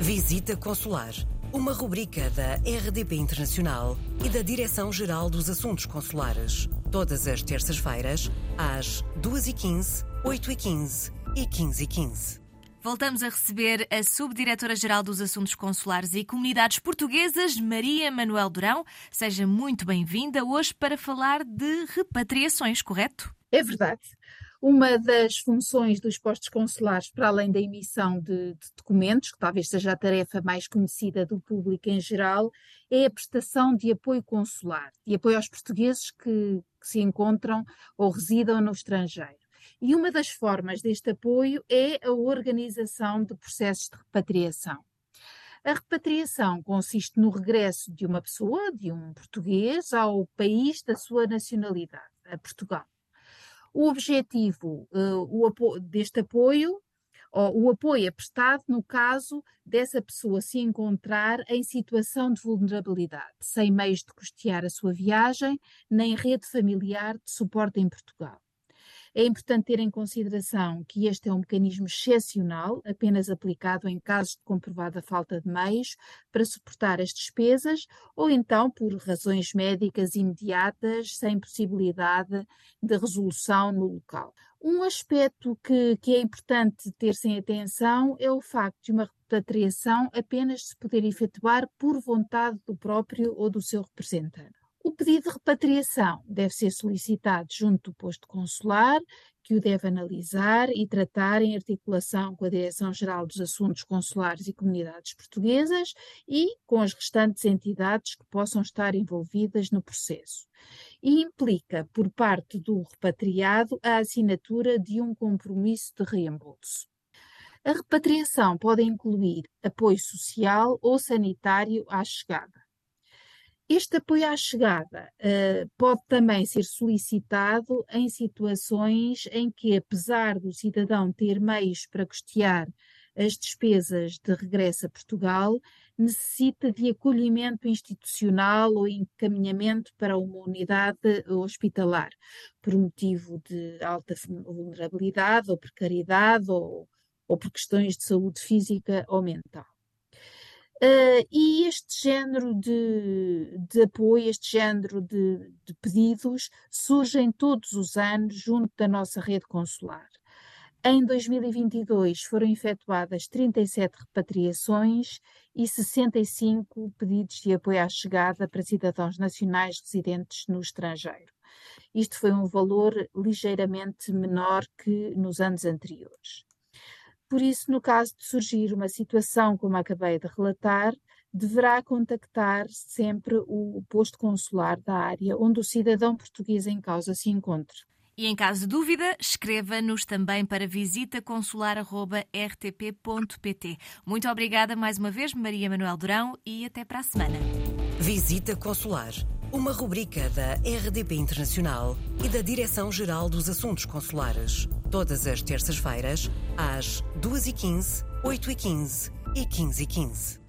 Visita Consular, uma rubrica da RDP Internacional e da Direção-Geral dos Assuntos Consulares. Todas as terças-feiras, às 2h15, 8h15 e 15h15. Voltamos a receber a Subdiretora-Geral dos Assuntos Consulares e Comunidades Portuguesas, Maria Manuel Durão. Seja muito bem-vinda hoje para falar de repatriações, correto? É verdade. Uma das funções dos postos consulares, para além da emissão de, de, documentos, que talvez seja a tarefa mais conhecida do público em geral, é a prestação de apoio consular, de apoio aos portugueses que, que se encontram ou residam no estrangeiro. E uma das formas deste apoio é a organização de processos de repatriação. A repatriação consiste no regresso de uma pessoa, de um português, ao país da sua nacionalidade, a Portugal. O objetivo uh, o apo deste apoio, ou o apoio é prestado no caso dessa pessoa se encontrar em situação de vulnerabilidade, sem meios de custear a sua viagem, nem rede familiar de suporte em Portugal. É importante ter em consideração que este é um mecanismo excepcional, apenas aplicado em casos de comprovada falta de meios para suportar as despesas ou então por razões médicas imediatas, sem possibilidade de resolução no local. Um aspecto que, que é importante ter-se atenção é o facto de uma repatriação apenas se poder efetuar por vontade do próprio ou do seu representante. O pedido de repatriação deve ser solicitado junto do posto consular, que o deve analisar e tratar em articulação com a Direção-Geral dos Assuntos Consulares e Comunidades Portuguesas e com as restantes entidades que possam estar envolvidas no processo. E implica, por parte do repatriado, a assinatura de um compromisso de reembolso. A repatriação pode incluir apoio social ou sanitário à chegada este apoio à chegada uh, pode também ser solicitado em situações em que, apesar do cidadão ter meios para custear as despesas de regresso a Portugal, necessita de acolhimento institucional ou encaminhamento para uma unidade hospitalar, por motivo de alta vulnerabilidade ou precariedade ou, ou por questões de saúde física ou mental. Uh, e este género de, de apoio, este género de, de, pedidos surgem todos os anos junto da nossa rede consular. Em 2022 foram efetuadas 37 repatriações e 65 pedidos de apoio à chegada para cidadãos nacionais residentes no estrangeiro. Isto foi um valor ligeiramente menor que nos anos anteriores. Por isso, no caso de surgir uma situação como acabei de relatar, deverá contactar sempre o posto consular da área onde o cidadão português em causa se encontre. E em caso de dúvida, escreva-nos também para visitaconsular.rtp.pt. Muito obrigada mais uma vez, Maria Manuel Durão, e até para a semana. Visita Consular, uma rubrica da RDP Internacional e da Direção-Geral dos Assuntos Consulares. Todas as terças-feiras, às 2h15, 8h15 e 15h15.